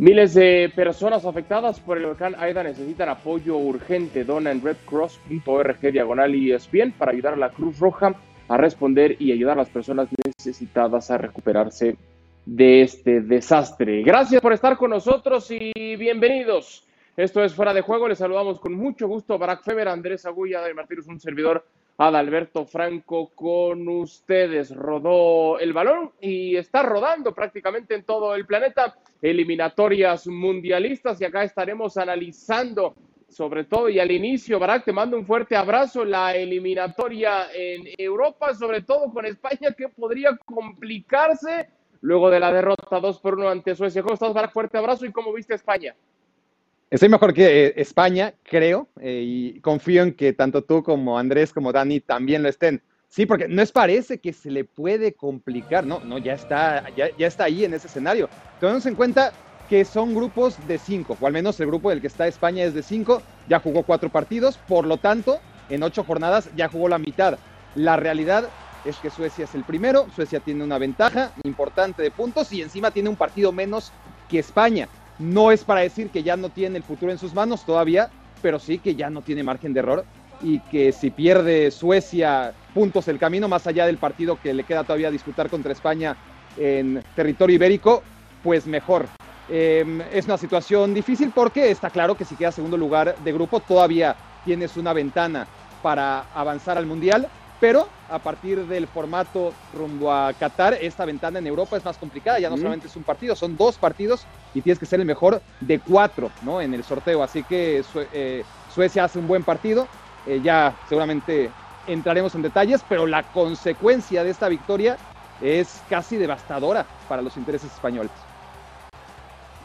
Miles de personas afectadas por el huracán Aida necesitan apoyo urgente. Dona en redcross.org diagonal y ESPN para ayudar a la Cruz Roja a responder y ayudar a las personas necesitadas a recuperarse de este desastre. Gracias por estar con nosotros y bienvenidos. Esto es Fuera de Juego. Les saludamos con mucho gusto. Barack Feber, Andrés Agulla, de Martínez, un servidor Adalberto Franco con ustedes. Rodó el balón y está rodando prácticamente en todo el planeta. Eliminatorias mundialistas y acá estaremos analizando sobre todo y al inicio, Barak, te mando un fuerte abrazo. La eliminatoria en Europa, sobre todo con España, que podría complicarse luego de la derrota 2 por 1 ante Suecia. ¿Cómo estás, Barak? Fuerte abrazo y cómo viste España. Estoy mejor que eh, España, creo, eh, y confío en que tanto tú como Andrés como Dani también lo estén. Sí, porque no es parece que se le puede complicar, no, no, ya está, ya, ya está ahí en ese escenario. Tenemos en cuenta que son grupos de cinco, o al menos el grupo del que está España es de cinco, ya jugó cuatro partidos, por lo tanto, en ocho jornadas ya jugó la mitad. La realidad es que Suecia es el primero, Suecia tiene una ventaja importante de puntos y encima tiene un partido menos que España. No es para decir que ya no tiene el futuro en sus manos todavía, pero sí que ya no tiene margen de error y que si pierde Suecia puntos el camino, más allá del partido que le queda todavía disputar contra España en territorio ibérico, pues mejor. Em, es una situación difícil porque está claro que si queda segundo lugar de grupo todavía tienes una ventana para avanzar al Mundial, pero a partir del formato rumbo a Qatar, esta ventana en Europa es más complicada, ya no solamente es un partido, son dos partidos y tienes que ser el mejor de cuatro ¿no? en el sorteo. Así que eh, Suecia hace un buen partido, eh, ya seguramente entraremos en detalles, pero la consecuencia de esta victoria es casi devastadora para los intereses españoles.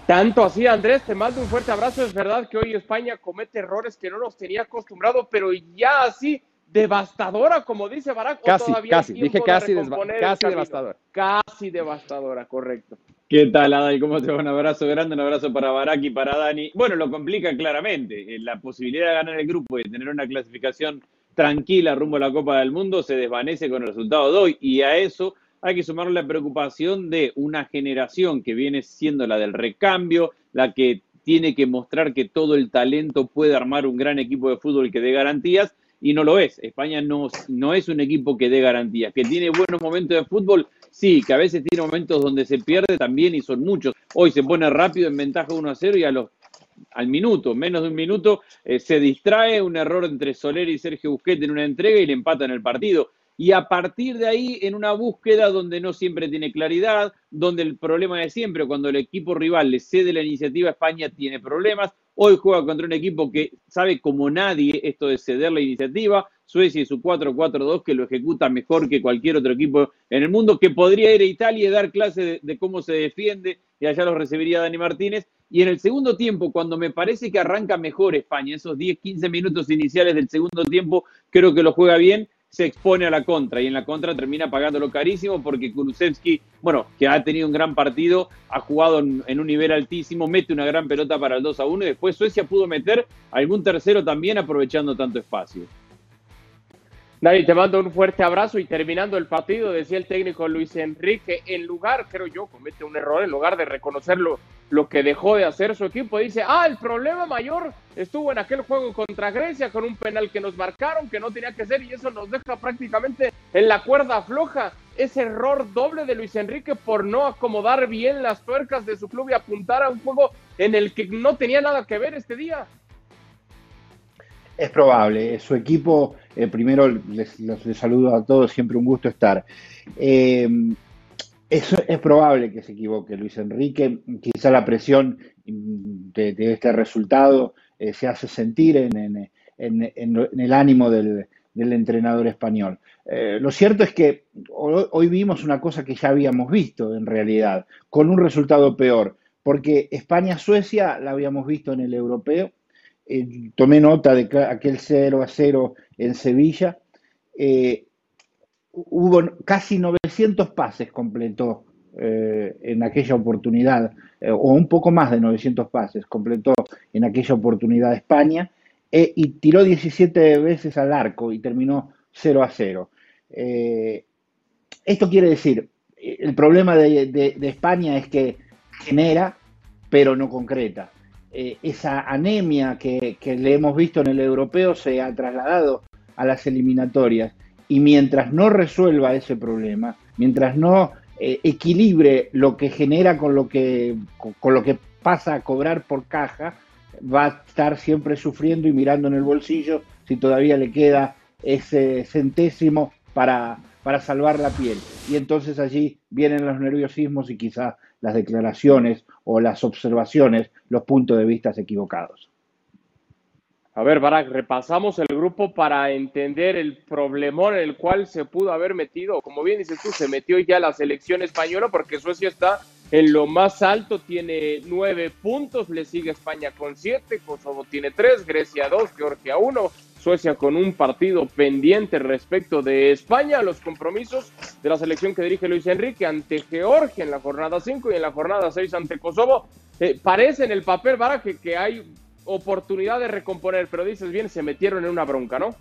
Tanto así, Andrés, te mando un fuerte abrazo. Es verdad que hoy España comete errores que no nos tenía acostumbrado, pero ya así devastadora, como dice Barack. Casi, casi, dije casi, casi devastadora. Casi devastadora, correcto. ¿Qué tal, Adai? ¿Cómo te va? Un abrazo grande, un abrazo para Barack y para Dani. Bueno, lo complica claramente. Eh, la posibilidad de ganar el grupo y de tener una clasificación tranquila rumbo a la Copa del Mundo se desvanece con el resultado de hoy. Y a eso hay que sumar la preocupación de una generación que viene siendo la del recambio, la que tiene que mostrar que todo el talento puede armar un gran equipo de fútbol que dé garantías y no lo es. España no, no es un equipo que dé garantías, que tiene buenos momentos de fútbol, sí, que a veces tiene momentos donde se pierde también y son muchos. Hoy se pone rápido en ventaja 1 a 0 y a los al minuto, menos de un minuto, eh, se distrae un error entre Soler y Sergio Busquets en una entrega y le empatan el partido y a partir de ahí en una búsqueda donde no siempre tiene claridad, donde el problema es siempre, cuando el equipo rival le cede la iniciativa, España tiene problemas. Hoy juega contra un equipo que sabe como nadie esto de ceder la iniciativa, Suecia y su 4-4-2 que lo ejecuta mejor que cualquier otro equipo en el mundo, que podría ir a Italia y dar clase de, de cómo se defiende, y allá lo recibiría Dani Martínez. Y en el segundo tiempo, cuando me parece que arranca mejor España, esos 10-15 minutos iniciales del segundo tiempo, creo que lo juega bien se expone a la contra y en la contra termina pagándolo carísimo porque Kulusevski, bueno, que ha tenido un gran partido, ha jugado en, un nivel altísimo, mete una gran pelota para el 2 a 1 y después Suecia pudo meter algún tercero también aprovechando tanto espacio. Nadie, te mando un fuerte abrazo y terminando el partido, decía el técnico Luis Enrique, en lugar, creo yo, comete un error, en lugar de reconocerlo lo que dejó de hacer su equipo, dice, ah, el problema mayor estuvo en aquel juego contra Grecia con un penal que nos marcaron, que no tenía que ser, y eso nos deja prácticamente en la cuerda floja. Ese error doble de Luis Enrique por no acomodar bien las tuercas de su club y apuntar a un juego en el que no tenía nada que ver este día. Es probable, su equipo, eh, primero les, saludo a todos, siempre un gusto estar. Eh, es, probable que se equivoque Luis Enrique, quizá la presión de, este resultado eh, se hace sentir en, el ánimo del, entrenador español. lo cierto es que hoy vimos una cosa que ya habíamos visto en realidad, con un resultado peor, porque España-Suecia la habíamos visto en el europeo, eh, tomé nota de aquel 0 a 0 en Sevilla. Eh, hubo casi 900 pases completó eh, en aquella oportunidad, o un poco más de 900 pases completó en aquella oportunidad España, y tiró 17 veces al arco y terminó 0 a 0. esto quiere decir, el problema de España es que genera, pero no concreta. Eh, esa anemia que le hemos visto en el europeo se ha trasladado a las eliminatorias y mientras no resuelva ese problema, mientras no eh, equilibre lo que genera con lo que, con, lo que pasa a cobrar por caja, va a estar siempre sufriendo y mirando en el bolsillo si todavía le queda ese centésimo para, para salvar la piel. Y entonces allí vienen los nerviosismos y quizás las declaraciones o las observaciones, los puntos de vista equivocados. A ver, Barak, repasamos el grupo para entender el problemón en el cual se pudo haber metido. Como bien dices tú, se metió ya la selección española porque Suecia está en lo más alto, tiene nueve puntos, le sigue España con siete, Kosovo tiene tres, Grecia dos, Georgia uno, Suecia con un partido pendiente respecto de España, los compromisos de la selección que dirige Luis Enrique ante Georgia en la jornada cinco y en la jornada seis ante Kosovo. Eh, parece en el papel, Barak, que, que hay oportunidad de recomponer, pero dices bien, se metieron en una bronca, ¿no?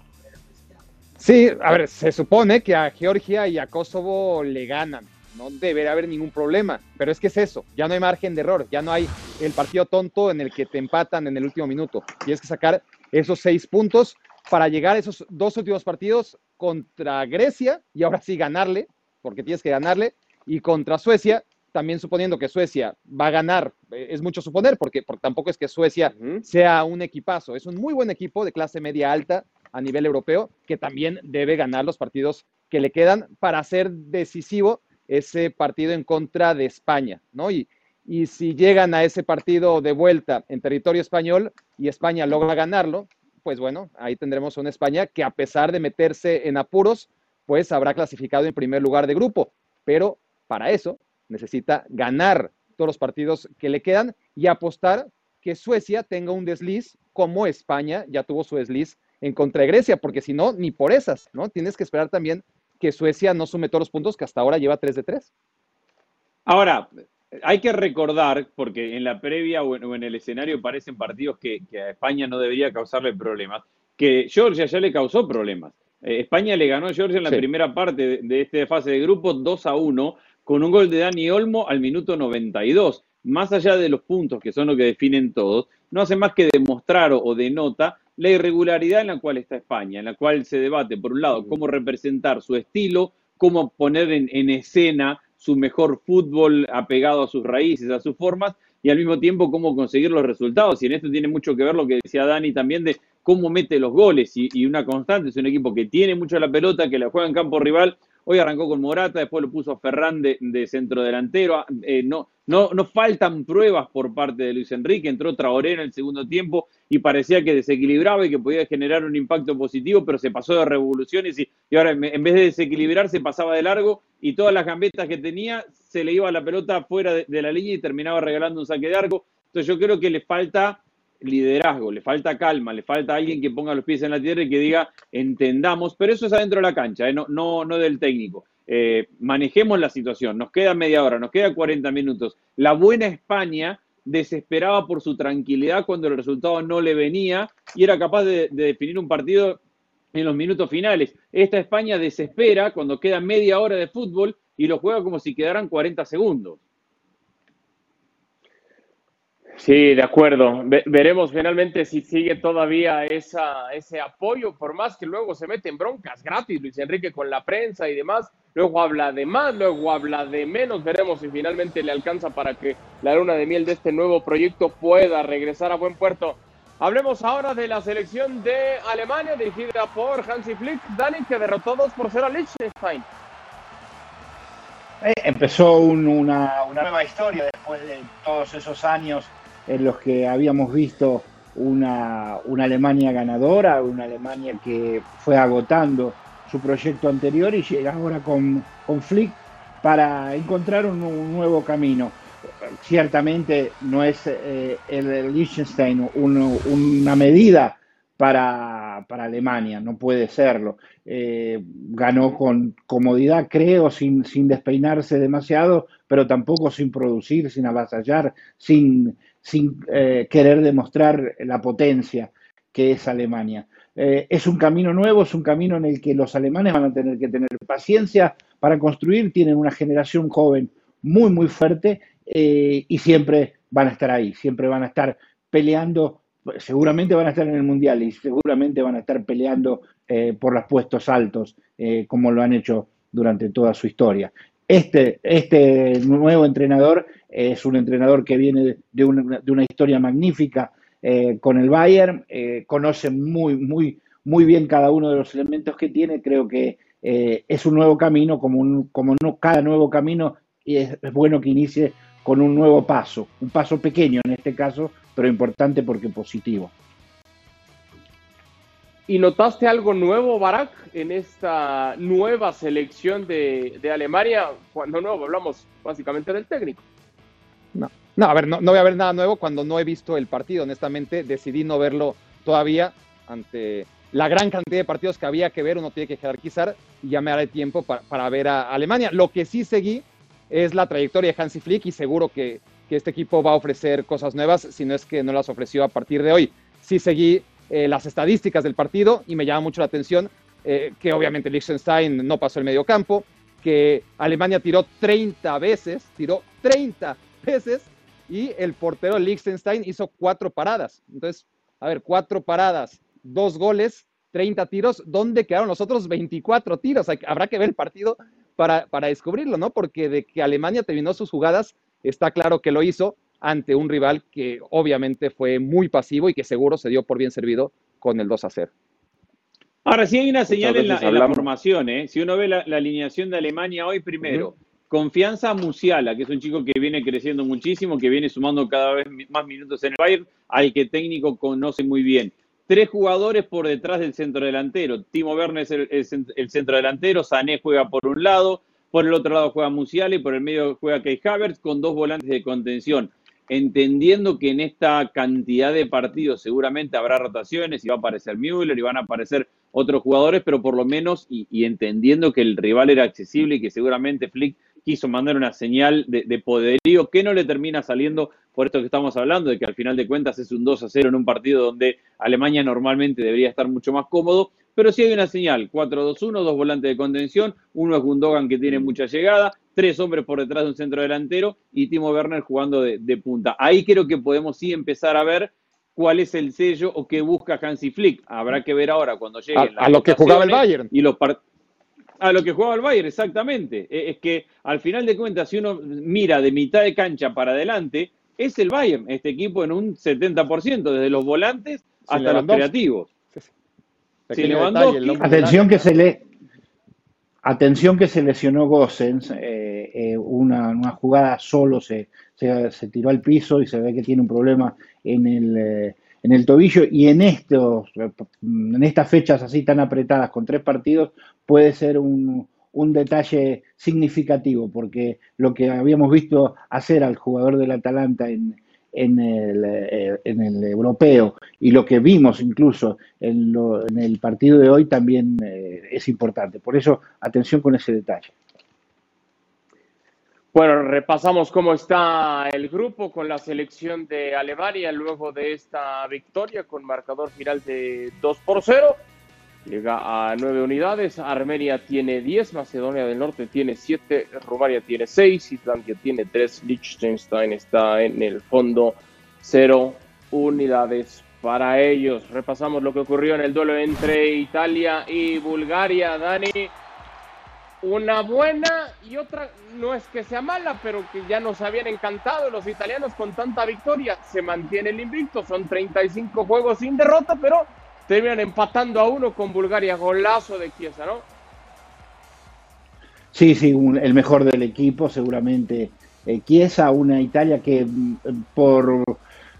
Sí, a ver, se supone que a Georgia y a Kosovo le ganan, no debería haber ningún problema, pero es que es eso, ya no hay margen de error, ya no hay el partido tonto en el que te empatan en el último minuto, tienes que sacar esos seis puntos para llegar a esos dos últimos partidos contra Grecia y ahora sí ganarle, porque tienes que ganarle, y contra Suecia también suponiendo que Suecia va a ganar, eh, es mucho suponer, porque, tampoco es que Suecia sea un equipazo, es un muy buen equipo de clase media alta a nivel europeo, que también debe ganar los partidos que le quedan para hacer decisivo ese partido en contra de España, ¿no? Y, y si llegan a ese partido de vuelta en territorio español y España logra ganarlo, pues bueno, ahí tendremos una España que a pesar de meterse en apuros, pues habrá clasificado en primer lugar de grupo. Pero para eso necesita ganar todos los partidos que le quedan y apostar que Suecia tenga un desliz como España ya tuvo su desliz en contra de Grecia, porque si no, ni por esas, ¿no? Tienes que esperar también que Suecia no sume todos los puntos que hasta ahora lleva 3 de 3. Ahora, hay que recordar, porque en la previa o en, el escenario parecen partidos que, a España no debería causarle problemas, que Georgia ya le causó problemas. Eh, España le ganó a Georgia en la primera parte de, de esta fase de grupo 2 a 1, con un gol de Dani Olmo al minuto 92. Más allá de los puntos que son lo que definen todos, no hace más que demostrar o, denota la irregularidad en la cual está España, en la cual se debate, por un lado, cómo representar su estilo, cómo poner en, escena su mejor fútbol apegado a sus raíces, a sus formas, y al mismo tiempo cómo conseguir los resultados. Y en esto tiene mucho que ver lo que decía Dani también de cómo mete los goles y, y una constante. Es un equipo que tiene mucho la pelota, que la juega en campo rival, Hoy arrancó con Morata, después lo puso a Ferran de, centro delantero. Ah, eh, no, no, no faltan pruebas por parte de Luis Enrique. Entró Traoré en el segundo tiempo y parecía que desequilibraba y que podía generar un impacto positivo, pero se pasó de revoluciones y, ahora en vez de desequilibrarse pasaba de largo y todas las gambetas que tenía se le iba la pelota fuera de la línea y terminaba regalando un saque de arco. Entonces yo creo que le falta liderazgo, le falta calma, le falta alguien que ponga los pies en la tierra y que diga, entendamos, pero eso es adentro de la cancha, ¿eh? no, no, del técnico. Eh, manejemos la situación, nos queda media hora, nos queda 40 minutos. La buena España desesperaba por su tranquilidad cuando el resultado no le venía y era capaz de, de definir un partido en los minutos finales. Esta España desespera cuando queda media hora de fútbol y lo juega como si quedaran 40 segundos. Sí, de acuerdo. veremos finalmente si sigue todavía esa, ese apoyo, por más que luego se mete en broncas gratis Luis Enrique con la prensa y demás. Luego habla de más, luego habla de menos. Veremos si finalmente le alcanza para que la luna de miel de este nuevo proyecto pueda regresar a buen puerto. Hablemos ahora de la selección de Alemania dirigida por Hansi Flick, Dani, que derrotó 2 por 0 a Liechtenstein. Eh, empezó una, una nueva historia después de todos esos años en los que habíamos visto una, Alemania ganadora, una Alemania que fue agotando su proyecto anterior y llega ahora con, con Flick para encontrar un, nuevo camino. Ciertamente no es eh, el Liechtenstein una medida para, Alemania, no puede serlo. Eh, ganó con comodidad, creo, sin, sin despeinarse demasiado, pero tampoco sin producir, sin avasallar, sin, sin eh, querer demostrar la potencia que es Alemania. Eh, es un camino nuevo, es un camino en el que los alemanes van a tener que tener paciencia para construir, tienen una generación joven muy, muy fuerte eh, y siempre van a estar ahí, siempre van a estar peleando, seguramente van a estar en el Mundial y seguramente van a estar peleando por los puestos altos, como lo han hecho durante toda su historia. Este, este nuevo entrenador es un entrenador que viene de una, de una historia magnífica eh, con el Bayern, conoce muy, muy, muy bien cada uno de los elementos que tiene, creo que es un nuevo camino, como, un, como cada nuevo camino y es, bueno que inicie con un nuevo paso, un paso pequeño en este caso, pero importante porque positivo. ¿Y notaste algo nuevo, Barak, en esta nueva selección de, Alemania? Cuando nuevo hablamos básicamente del técnico. No, no a ver, no, no voy a ver nada nuevo cuando no he visto el partido. Honestamente, decidí no verlo todavía ante la gran cantidad de partidos que había que ver. Uno tiene que jerarquizar y ya me haré tiempo para, para ver a Alemania. Lo que sí seguí es la trayectoria de Hansi Flick y seguro que, este equipo va a ofrecer cosas nuevas, si no es que no las ofreció a partir de hoy. Sí seguí eh, las estadísticas del partido y me llama mucho la atención eh, que obviamente Liechtenstein no pasó el medio campo, que Alemania tiró 30 veces, tiró 30 veces y el portero Liechtenstein hizo cuatro paradas. Entonces, a ver, cuatro paradas, dos goles, 30 tiros, ¿dónde quedaron los otros 24 tiros? Habrá que ver el partido para, descubrirlo, ¿no? Porque de que Alemania terminó sus jugadas, está claro que lo hizo ante un rival que obviamente fue muy pasivo y que seguro se dio por bien servido con el 2 a 0. Ahora, sí hay una señal en la, formación, ¿eh? Si uno ve la, alineación de Alemania hoy, primero, confianza a Musiala, que es un chico que viene creciendo muchísimo, que viene sumando cada vez más minutos en el Bayern, al que técnico conoce muy bien tres jugadores por detrás del centro delantero. Timo Werner es el, centro delantero, Sané juega por un lado, por el otro lado juega Musiala y por el medio juega Kei Havertz con dos volantes de contención. Entendiendo que en esta cantidad de partidos seguramente habrá rotaciones y va a aparecer Müller y van a aparecer otros jugadores, pero por lo menos, y entendiendo que el rival era accesible y que seguramente Flick quiso mandar una señal de, poderío que no le termina saliendo por esto que estamos hablando, de que al final de cuentas es un 2 a 0 en un partido donde Alemania normalmente debería estar mucho más cómodo, pero sí hay una señal, 4-2-1, dos volantes de contención, uno es Gundogan que tiene mucha llegada, tres hombres por detrás de un centro delantero y Timo Werner jugando de, punta. Ahí creo que podemos sí empezar a ver cuál es el sello o qué busca Hansi Flick. Habrá que ver ahora cuando lleguen a, a lo que jugaba el Bayern. Y los a lo que jugaba el Bayern, exactamente. E, es que al final de cuentas, si uno mira de mitad de cancha para adelante, es el Bayern, este equipo en un 70%, desde los volantes hasta los creativos. atención que se le atención que se lesionó Gossens, eh, eh, una, jugada solo se, se, tiró al piso y se ve que tiene un problema en el, eh, en el tobillo. Y en estos en estas fechas así tan apretadas con tres partidos puede ser un, detalle significativo, porque lo que habíamos visto hacer al jugador del Atalanta en, en, el, eh, en el europeo y lo que vimos incluso en, en el partido de hoy también eh, es importante. Por eso, atención con ese detalle. Bueno, repasamos cómo está el grupo con la selección de Alemania luego de esta victoria con marcador final de 2 por 0. Llega a nueve unidades. Armenia tiene 10, Macedonia del Norte tiene 7, Rumania tiene 6, Islandia tiene 3, Liechtenstein está en el fondo 0 unidades para ellos. Repasamos lo que ocurrió en el duelo entre Italia y Bulgaria. Dani, una buena y otra no es que sea mala, pero que ya nos habían encantado los italianos con tanta victoria. Se mantiene el invicto, son 35 juegos sin derrota, pero terminan empatando a uno con Bulgaria, golazo de Chiesa, ¿no? Sí, sí, el mejor del equipo, seguramente eh, Chiesa, una Italia que mm, por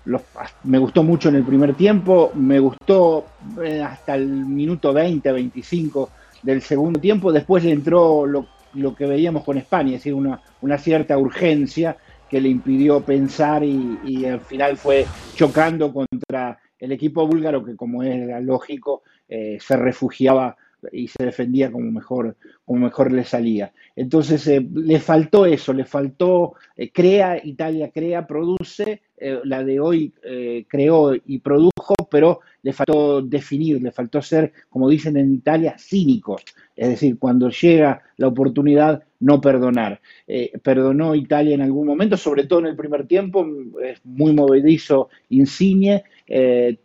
los, me gustó mucho en el primer tiempo, me gustó eh, hasta el minuto 20, 25 del segundo tiempo, después entró lo, que veíamos con España, es decir, una, cierta urgencia que le impidió pensar y al final fue chocando contra el equipo búlgaro, que como era lógico, eh, se refugiaba y se defendía como mejor, como mejor le salía. Entonces eh, le faltó eso, le faltó, eh, crea, Italia crea, produce, eh, la de hoy creó y produjo, pero le faltó definir, le faltó ser, como dicen en Italia, cínicos. Es decir, cuando llega la oportunidad, no perdonar. perdonó Italia en algún momento, sobre todo en el primer tiempo, es muy movedizo Insigne,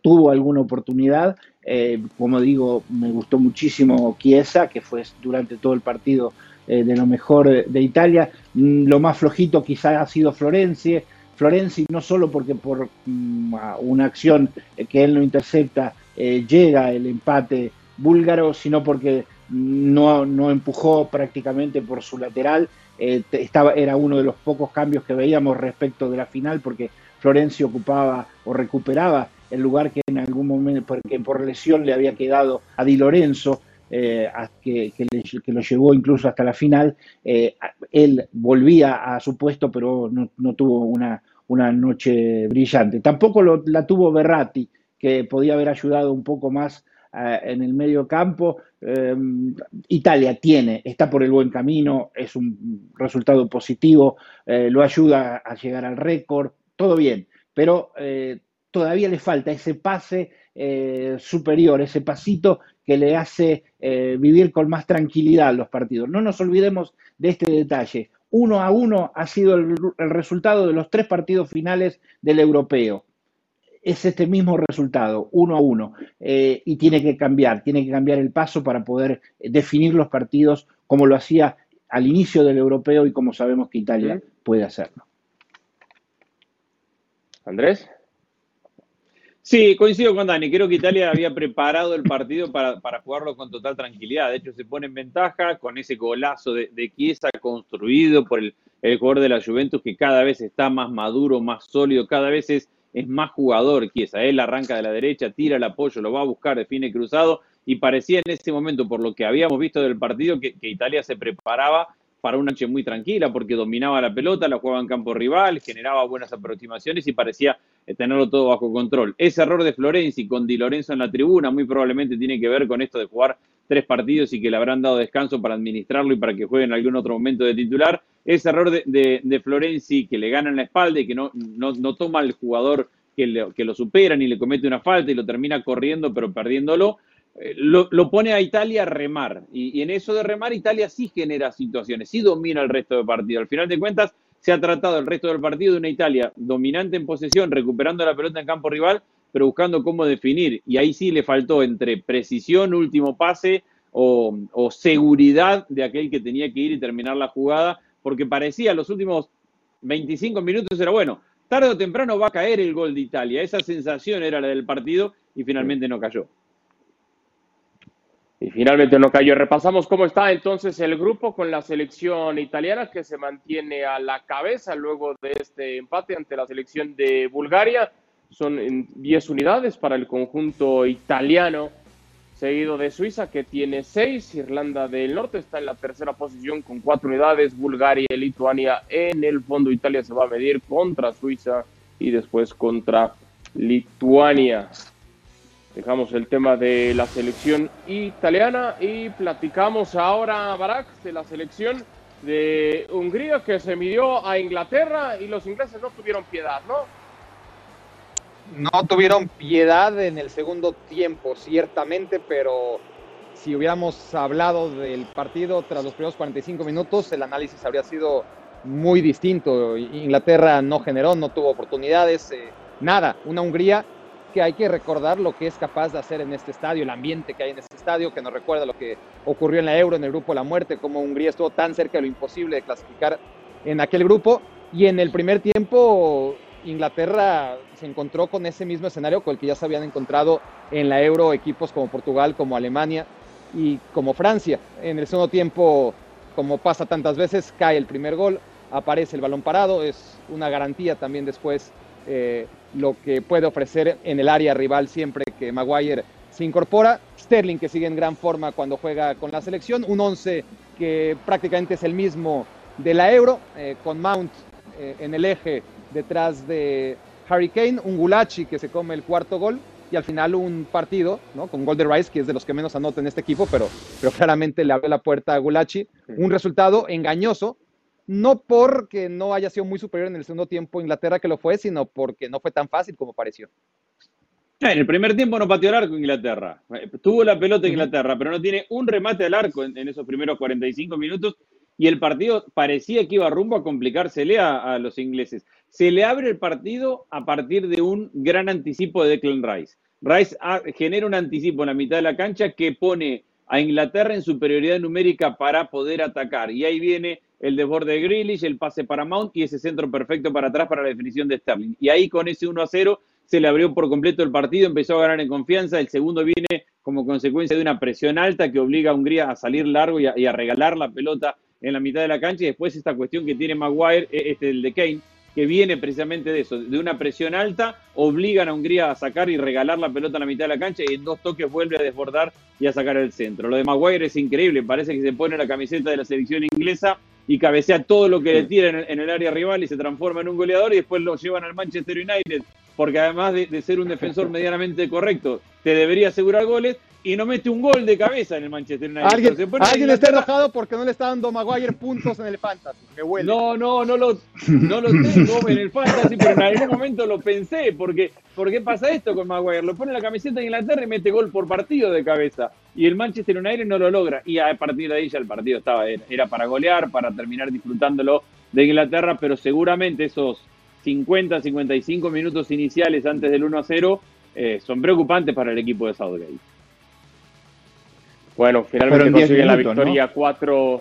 tuvo alguna oportunidad, eh, como digo, me gustó muchísimo Chiesa, que fue durante todo el partido eh, de lo mejor de, Italia. Mm, lo más flojito quizás ha sido Florenzi. Florenzi no solo porque por mm, una acción que él no intercepta eh, llega el empate búlgaro, sino porque no, no empujó prácticamente por su lateral. estaba, era uno de los pocos cambios que veíamos respecto de la final porque Florenzi ocupaba o recuperaba el lugar que en algún momento, porque por lesión le había quedado a Di Lorenzo, eh, que, lo llevó incluso hasta la final. Eh, él volvía a su puesto, pero no, tuvo una, una, noche brillante. Tampoco la tuvo Berratti, que podía haber ayudado un poco más eh, en el medio campo. Italia tiene, está por el buen camino, es un resultado positivo, lo ayuda a llegar al récord, todo bien, pero todavía le falta ese pase eh, superior, ese pasito que le hace eh, vivir con más tranquilidad los partidos. No nos olvidemos de este detalle. Uno a uno ha sido el, resultado de los tres partidos finales del europeo. Es este mismo resultado, uno a uno. Eh, y tiene que cambiar, tiene que cambiar el paso para poder definir los partidos como lo hacía al inicio del europeo y como sabemos que Italia puede hacerlo. Andrés. Sí, coincido con Dani. Creo que Italia había preparado el partido para, jugarlo con total tranquilidad. De hecho, se pone en ventaja con ese golazo de, de construido por el, jugador de la Juventus que cada vez está más maduro, más sólido, cada vez es, es más jugador Chiesa. Él arranca de la derecha, tira el apoyo, lo va a buscar, define cruzado y parecía en ese momento, por lo que habíamos visto del partido, que Italia se preparaba para una noche muy tranquila porque dominaba la pelota, la jugaba en campo rival, generaba buenas aproximaciones y parecía eh, tenerlo todo bajo control. Ese error de Florenzi con Di Lorenzo en la tribuna muy probablemente tiene que ver con esto de jugar tres partidos y que le habrán dado descanso para administrarlo y para que juegue en algún otro momento de titular. Ese error de, Florenzi que le gana en la espalda y que no, no, toma al jugador que, que lo supera ni le comete una falta y lo termina corriendo pero perdiéndolo eh, lo, pone a Italia a remar. Y, en eso de remar, Italia sí genera situaciones, sí domina el resto del partido. Al final de cuentas, se ha tratado el resto del partido de una Italia dominante en posesión, recuperando la pelota en campo rival, pero buscando cómo definir. Y ahí sí le faltó entre precisión, último pase o, o seguridad de aquel que tenía que ir y terminar la jugada, porque parecía los últimos 25 minutos era bueno. Tarde o temprano va a caer el gol de Italia. Esa sensación era la del partido y finalmente no cayó. Y finalmente no cayó. Repasamos cómo está entonces el grupo con la selección italiana que se mantiene a la cabeza luego de este empate ante la selección de Bulgaria. Son 10 unidades para el conjunto italiano, seguido de Suiza que tiene 6. Irlanda del Norte está en la tercera posición con 4 unidades. Bulgaria y Lituania en el fondo. Italia se va a medir contra Suiza y después contra Lituania. Dejamos el tema de la selección italiana y platicamos ahora, Barak, de la selección de Hungría que se midió a Inglaterra y los ingleses no tuvieron piedad, ¿no? No tuvieron piedad en el segundo tiempo, ciertamente, pero si hubiéramos hablado del partido tras los primeros 45 minutos, el análisis habría sido muy distinto. Inglaterra no generó, no tuvo oportunidades, eh, nada. Una Hungría que hay que recordar lo que es capaz de hacer en este estadio, el ambiente que hay en este estadio, que nos recuerda lo que ocurrió en la Euro, en el grupo La Muerte, como Hungría estuvo tan cerca de lo imposible de clasificar en aquel grupo. Y en el primer tiempo, Inglaterra se encontró con ese mismo escenario con el que ya se habían encontrado en la Euro equipos como Portugal, como Alemania y como Francia. En el segundo tiempo, como pasa tantas veces, cae el primer gol, aparece el balón parado, es una garantía también después eh, lo que puede ofrecer en el área rival siempre que Maguire se incorpora. Sterling que sigue en gran forma cuando juega con la selección. Un 11 que prácticamente es el mismo de la Euro, eh, con Mount eh, en el eje detrás de Harry Kane. Un Gulachi que se come el cuarto gol. y al final un partido, ¿no? Con Golden Rice, que es de los que menos anota en este equipo, pero, pero claramente le abrió la puerta a Gulachi. Un resultado engañoso, no porque no haya sido muy superior en el segundo tiempo Inglaterra que lo fue, sino porque no fue tan fácil como pareció. En el primer tiempo no pateó el arco Inglaterra. Tuvo la pelota Inglaterra, pero no tiene un remate al arco en, esos primeros 45 minutos y el partido parecía que iba rumbo a complicársele a, a, los ingleses. Se le abre el partido a partir de un gran anticipo de Declan Rice. Rice genera un anticipo en la mitad de la cancha que pone a Inglaterra en superioridad numérica para poder atacar. Y ahí viene el desborde de Grealish, el pase para Mount y ese centro perfecto para atrás para la definición de Sterling. Y ahí con ese 1 a 0 se le abrió por completo el partido, empezó a ganar en confianza, el segundo viene como consecuencia de una presión alta que obliga a Hungría a salir largo y a, regalar la pelota en la mitad de la cancha y después esta cuestión que tiene Maguire, e, este el de Kane, que viene precisamente de eso, de una presión alta, obligan a Hungría a sacar y regalar la pelota en la mitad de la cancha y en dos toques vuelve a desbordar y a sacar el centro. Lo de Maguire es increíble, parece que se pone la camiseta de la selección inglesa y cabecea todo lo que le tira en, el área rival y se transforma en un goleador y después lo llevan al Manchester United porque además de, ser un defensor medianamente correcto, te debería asegurar goles y no mete un gol de cabeza en el Manchester United. Alguien, está enojado porque no le está dando Maguire puntos en el Fantasy. No, no, no lo, no lo tengo en el Fantasy, pero en algún momento lo pensé. Porque, ¿Por qué pasa esto con Maguire? Lo pone la camiseta de Inglaterra y mete gol por partido de cabeza. Y el Manchester United no lo logra. Y a partir de ahí ya el partido estaba era para golear, para terminar disfrutándolo de Inglaterra, pero seguramente esos 50, 55 minutos iniciales antes del 1 a 0 eh, son preocupantes para el equipo de Southgate. Bueno, finalmente consiguen la victoria 4,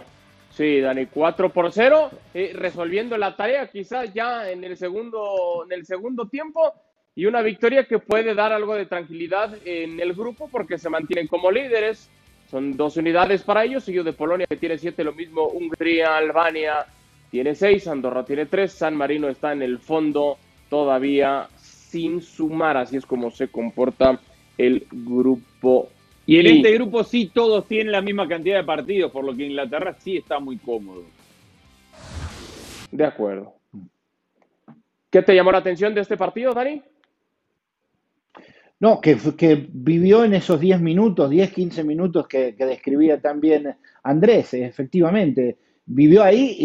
sí, Dani, 4 por 0, eh, resolviendo la tarea quizás ya en el segundo, en el segundo tiempo y una victoria que puede dar algo de tranquilidad en el grupo porque se mantienen como líderes. Son dos unidades para ellos, seguido de Polonia que tiene siete, lo mismo Hungría, Albania, tiene seis, Andorra tiene tres, San Marino está en el fondo todavía sin sumar, así es como se comporta el grupo. Y en este grupo sí todos tienen la misma cantidad de partidos, por lo que Inglaterra sí está muy cómodo. De acuerdo. ¿Qué te llamó la atención de este partido, Dani? No, que, que vivió en esos 10 minutos, 10, 15 minutos que, que describía también Andrés, efectivamente vivió ahí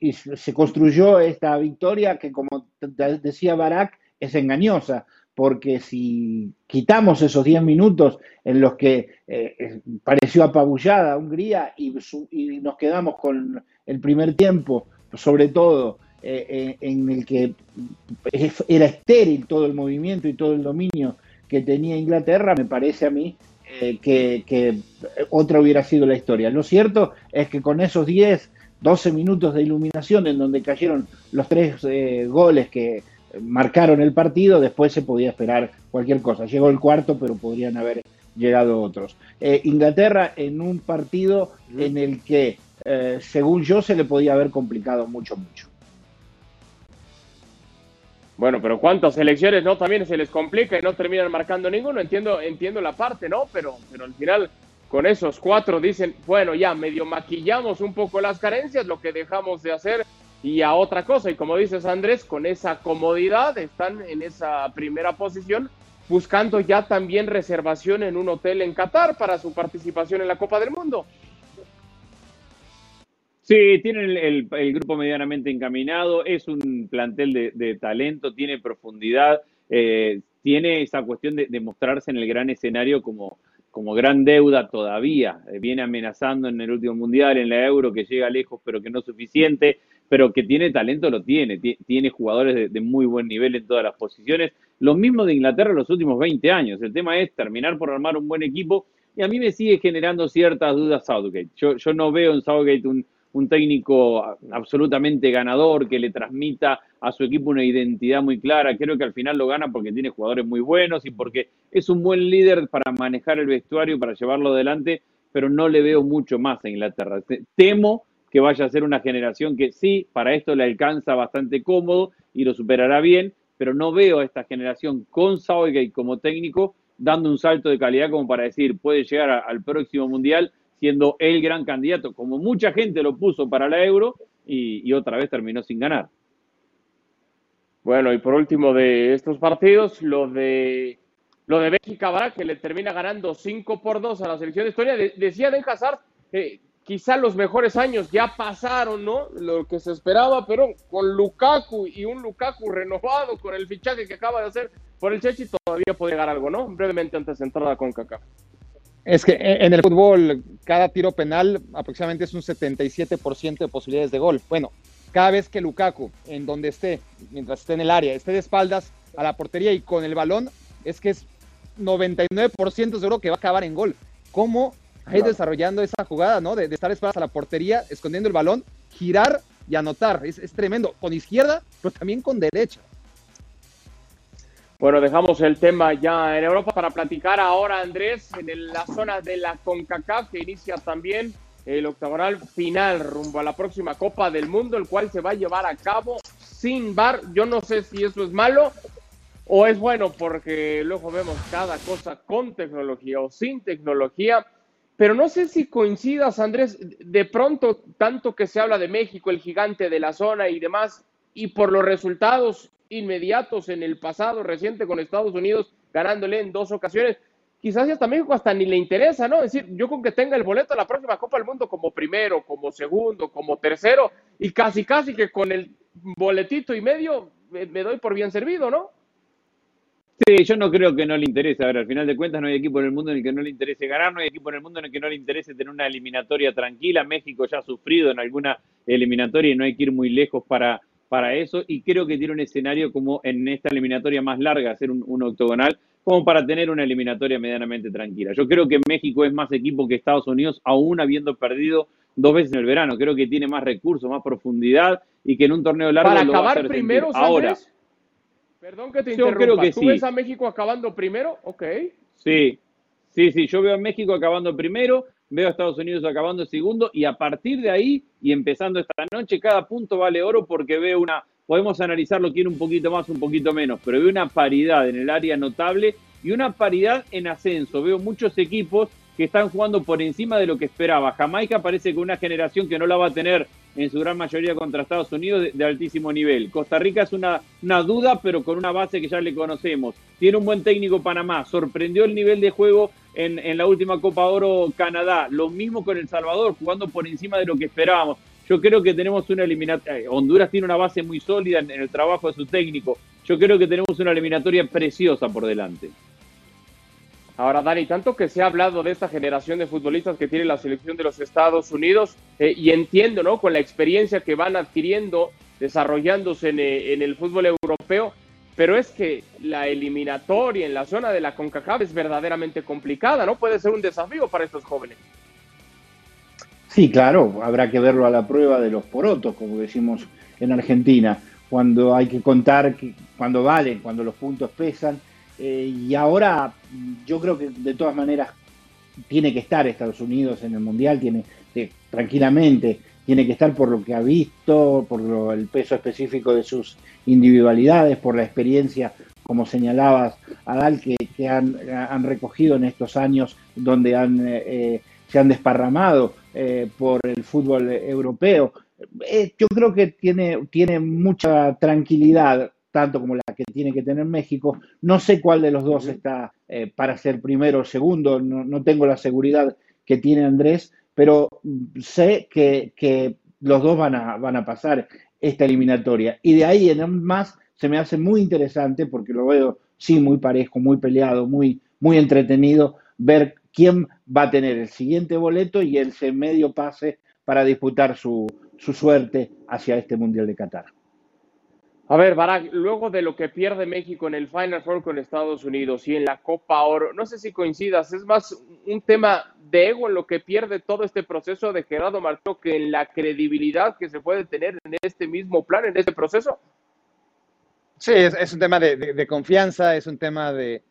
y, se construyó esta victoria que, como decía Barak, es engañosa, porque si quitamos esos 10 minutos en los que eh, pareció apabullada Hungría y, nos quedamos con el primer tiempo, sobre todo eh, eh, en el que era estéril todo el movimiento y todo el dominio que tenía Inglaterra, me parece a mí eh, que, otra hubiera sido la historia. Lo cierto es que con esos 10, 12 minutos de iluminación en donde cayeron los tres eh, goles que marcaron el partido, después se podía esperar cualquier cosa. Llegó el cuarto, pero podrían haber llegado otros. Eh, Inglaterra en un partido en el que, según yo, se le podía haber complicado mucho, mucho. Bueno, pero cuántas elecciones no también se les complica y no terminan marcando ninguno. Entiendo, entiendo la parte, ¿no? Pero, pero al final con esos cuatro dicen, bueno, ya medio maquillamos un poco las carencias, lo que dejamos de hacer y a otra cosa. Y como dices Andrés, con esa comodidad están en esa primera posición buscando ya también reservación en un hotel en Qatar para su participación en la Copa del Mundo. Sí, tienen el, grupo medianamente encaminado, es un plantel de, talento, tiene profundidad, eh, tiene esa cuestión de, mostrarse en el gran escenario como, como gran deuda todavía. Eh, viene amenazando en el último mundial, en la Euro, que llega lejos, pero que no es suficiente, pero que tiene talento, lo tiene. tiene jugadores de, muy buen nivel en todas las posiciones. Lo mismo de Inglaterra en los últimos 20 años. El tema es terminar por armar un buen equipo y a mí me sigue generando ciertas dudas Southgate. Yo, yo no veo en Southgate un un técnico absolutamente ganador que le transmita a su equipo una identidad muy clara. Creo que al final lo gana porque tiene jugadores muy buenos y porque es un buen líder para manejar el vestuario, para llevarlo adelante, pero no le veo mucho más a Inglaterra. Temo que vaya a ser una generación que sí, para esto le alcanza bastante cómodo y lo superará bien, pero no veo a esta generación con Southgate como técnico dando un salto de calidad como para decir puede llegar al próximo mundial siendo el gran candidato, como mucha gente lo puso para la euro y, otra vez terminó sin ganar. Bueno, y por último de estos partidos, lo de lo de Bélgica, que le termina ganando 5 por 2 a la selección de Estonia. decía Den Hazard, eh, quizá los mejores años ya pasaron, ¿no? Lo que se esperaba, pero con Lukaku y un Lukaku renovado con el fichaje que acaba de hacer por el Chechi, todavía puede llegar algo, ¿no? Brevemente antes de entrar con Kaká. Es que en el fútbol, cada tiro penal aproximadamente es un 77% de posibilidades de gol. Bueno, cada vez que Lukaku, en donde esté, mientras esté en el área, esté de espaldas a la portería y con el balón, es que es 99% seguro que va a acabar en gol. ¿Cómo ido desarrollando esa jugada, ¿no? De, de, estar espaldas a la portería, escondiendo el balón, girar y anotar. Es, es tremendo. Con izquierda, pero también con derecha. Bueno, dejamos el tema ya en Europa para platicar ahora, Andrés, en la zona de la CONCACAF, que inicia también el octagonal final rumbo a la próxima Copa del Mundo, el cual se va a llevar a cabo sin bar. Yo no sé si eso es malo o es bueno, porque luego vemos cada cosa con tecnología o sin tecnología. Pero no sé si coincidas, Andrés, de pronto, tanto que se habla de México, el gigante de la zona y demás, y por los resultados inmediatos en el pasado reciente con Estados Unidos, ganándole en dos ocasiones. Quizás hasta México hasta ni le interesa, ¿no? Es decir, yo con que tenga el boleto a la próxima Copa del Mundo como primero, como segundo, como tercero, y casi casi que con el boletito y medio me, doy por bien servido, ¿no? Sí, yo no creo que no le interese. A ver, al final de cuentas no hay equipo en el mundo en el que no le interese ganar, no hay equipo en el mundo en el que no le interese tener una eliminatoria tranquila. México ya ha sufrido en alguna eliminatoria y no hay que ir muy lejos para, para eso y creo que tiene un escenario como en esta eliminatoria más larga, hacer un, octogonal, como para tener una eliminatoria medianamente tranquila. Yo creo que México es más equipo que Estados Unidos, aún habiendo perdido dos veces en el verano. Creo que tiene más recursos, más profundidad y que en un torneo largo para acabar primero, ahora. Perdón que te interrumpa. Yo creo que ¿Tú ves a México acabando primero? Ok. Sí, sí, sí. Yo veo a México acabando primero veo a Estados Unidos acabando segundo y a partir de ahí y empezando esta noche, cada punto vale oro porque veo una, podemos analizarlo quién un poquito más, un poquito menos, pero veo una paridad en el área notable y una paridad en ascenso. Veo muchos equipos que están jugando por encima de lo que esperaba. Jamaica parece que una generación que no la va a tener en su gran mayoría contra Estados Unidos de, altísimo nivel. Costa Rica es una, una, duda, pero con una base que ya le conocemos. Tiene un buen técnico Panamá, sorprendió el nivel de juego en, la última Copa Oro Canadá. Lo mismo con El Salvador, jugando por encima de lo que esperábamos. Yo creo que tenemos una eliminatoria. Eh, Honduras tiene una base muy sólida en el trabajo de su técnico. Yo creo que tenemos una eliminatoria preciosa por delante. Ahora, Dani, tanto que se ha hablado de esta generación de futbolistas que tiene la selección de los Estados Unidos, eh, y entiendo, ¿no? Con la experiencia que van adquiriendo, desarrollándose en, eh, en, el fútbol europeo, pero es que la eliminatoria en la zona de la CONCACAF es verdaderamente complicada, ¿no? Puede ser un desafío para estos jóvenes. Sí, claro, habrá que verlo a la prueba de los porotos, como decimos en Argentina, cuando hay que contar, que, cuando valen, cuando los puntos pesan eh, y ahora yo creo que de todas maneras tiene que estar Estados Unidos en el Mundial, tiene eh, tranquilamente, tiene que estar por lo que ha visto, por el peso específico de sus individualidades, por la experiencia, como señalabas, Adal, que, que han, recogido en estos años donde han, eh, se han desparramado por el fútbol europeo. yo creo que tiene, tiene mucha tranquilidad tanto como la que tiene que tener México. No sé cuál de los dos está eh, para ser primero o segundo, no, tengo la seguridad que tiene Andrés, pero sé que, los dos van a, van a pasar esta eliminatoria. Y de ahí en más se me hace muy interesante, porque lo veo, sí, muy parejo, muy peleado, muy, muy entretenido, ver quién va a tener el siguiente boleto y el medio pase para disputar su, su suerte hacia este Mundial de Qatar. A ver, Barak, luego de lo que pierde México en el Final Four con Estados Unidos y en la Copa Oro, no sé si coincidas, es más un tema de ego en lo que pierde todo este proceso de Gerardo Martino que en la credibilidad que se puede tener en este mismo plan, en este proceso. Sí, es, un tema de, confianza, es un tema de,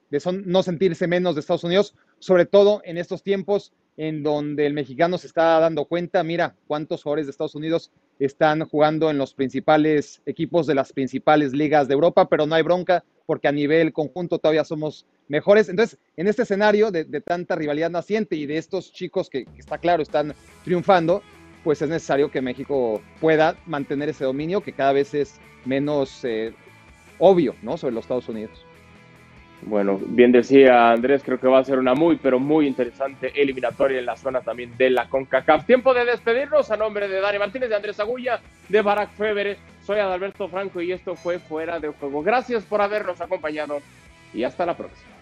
no sentirse menos de Estados Unidos, sobre todo en estos tiempos en donde el mexicano se está dando cuenta, mira cuántos jugadores de Estados Unidos están jugando en los principales equipos de las principales ligas de Europa, pero no hay bronca porque a nivel conjunto todavía somos mejores. Entonces, en este escenario de, tanta rivalidad naciente y de estos chicos que, está claro están triunfando, pues es necesario que México pueda mantener ese dominio que cada vez es menos eh, obvio ¿no? sobre los Estados Unidos. Bueno, bien decía Andrés, creo que va a ser una muy, pero muy interesante eliminatoria en la zona también de la CONCACAF. Tiempo de despedirnos a nombre de Dani Martínez, de Andrés Agulla, de Barack Feber. Soy Adalberto Franco y esto fue Fuera de Juego. Gracias por habernos acompañado y hasta la próxima.